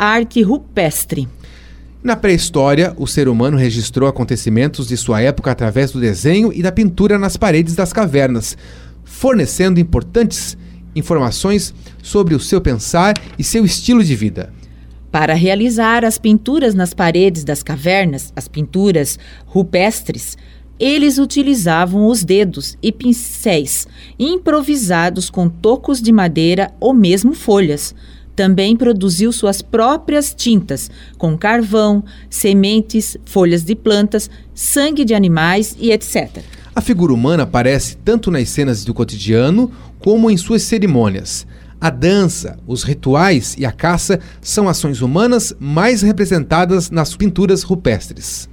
arte rupestre. Na pré-história, o ser humano registrou acontecimentos de sua época através do desenho e da pintura nas paredes das cavernas, fornecendo importantes informações sobre o seu pensar e seu estilo de vida. Para realizar as pinturas nas paredes das cavernas, as pinturas rupestres, eles utilizavam os dedos e pincéis improvisados com tocos de madeira ou mesmo folhas. Também produziu suas próprias tintas, com carvão, sementes, folhas de plantas, sangue de animais e etc. A figura humana aparece tanto nas cenas do cotidiano como em suas cerimônias. A dança, os rituais e a caça são ações humanas mais representadas nas pinturas rupestres.